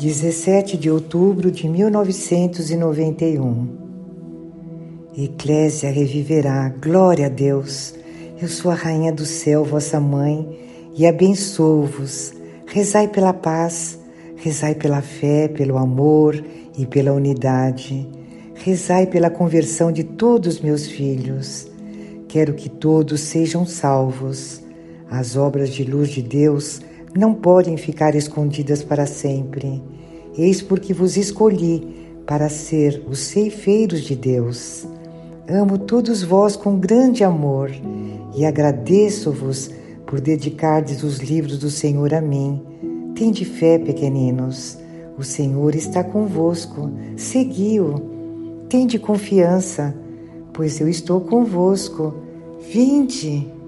17 de outubro de 1991. Eclésia reviverá, glória a Deus. Eu sou a rainha do céu, vossa mãe, e abençoo-vos. Rezai pela paz, rezai pela fé, pelo amor e pela unidade. Rezai pela conversão de todos meus filhos. Quero que todos sejam salvos. As obras de luz de Deus não podem ficar escondidas para sempre. Eis porque vos escolhi para ser os ceifeiros de Deus. Amo todos vós com grande amor e agradeço-vos por dedicardes os livros do Senhor a mim. Tende fé, pequeninos. O Senhor está convosco. Segui-o. Tende confiança, pois eu estou convosco. Vinde.